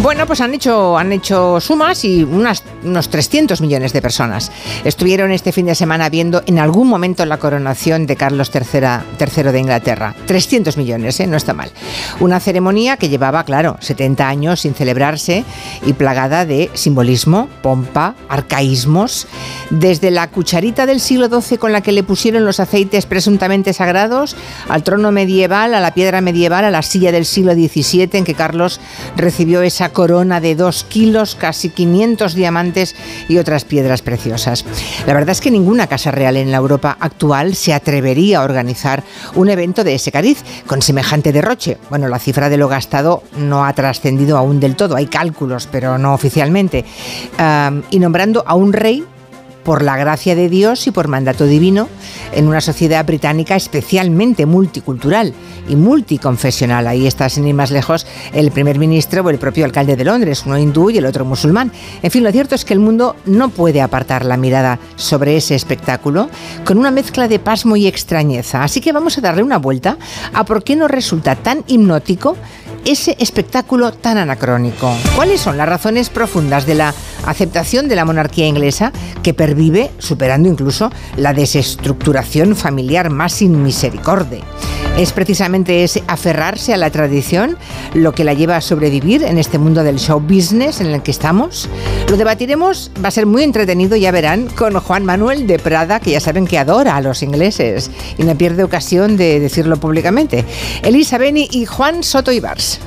Bueno, pues han hecho, han hecho sumas y unas, unos 300 millones de personas estuvieron este fin de semana viendo en algún momento la coronación de Carlos III, de Inglaterra. 300 millones, ¿eh? no está mal. Una ceremonia que llevaba, claro, 70 años sin celebrarse y plagada de simbolismo, pompa, arcaísmos. Desde la cucharita del siglo XII con la que le pusieron los aceites presuntamente sagrados, al trono medieval, a la piedra medieval, a la silla del siglo XVII en que Carlos recibió esa corona de dos kilos, casi 500 diamantes y otras piedras preciosas. La verdad es que ninguna casa real en la Europa actual se atrevería a organizar un evento de ese cariz con semejante derroche. Bueno, la cifra de lo gastado no ha trascendido aún del todo, hay cálculos, pero no oficialmente. y nombrando a un rey por la gracia de Dios y por mandato divino en una sociedad británica especialmente multicultural y multiconfesional. Ahí está, sin ir más lejos, el primer ministro o el propio alcalde de Londres, uno hindú y el otro musulmán. En fin, lo cierto es que el mundo no puede apartar la mirada sobre ese espectáculo con una mezcla de pasmo y extrañeza. Así que vamos a darle una vuelta a por qué nos resulta tan hipnótico ese espectáculo tan anacrónico. ¿Cuáles son las razones profundas de la aceptación de la monarquía inglesa que pervive, superando incluso la desestructuración familiar más sin misericordia? ¿Es precisamente ese aferrarse a la tradición lo que la lleva a sobrevivir en este mundo del show business en el que estamos? Lo debatiremos, va a ser muy entretenido, ya verán, con Juan Manuel de Prada, que ya saben que adora a los ingleses y no pierde ocasión de decirlo públicamente. Elisa y Juan Soto Ibars.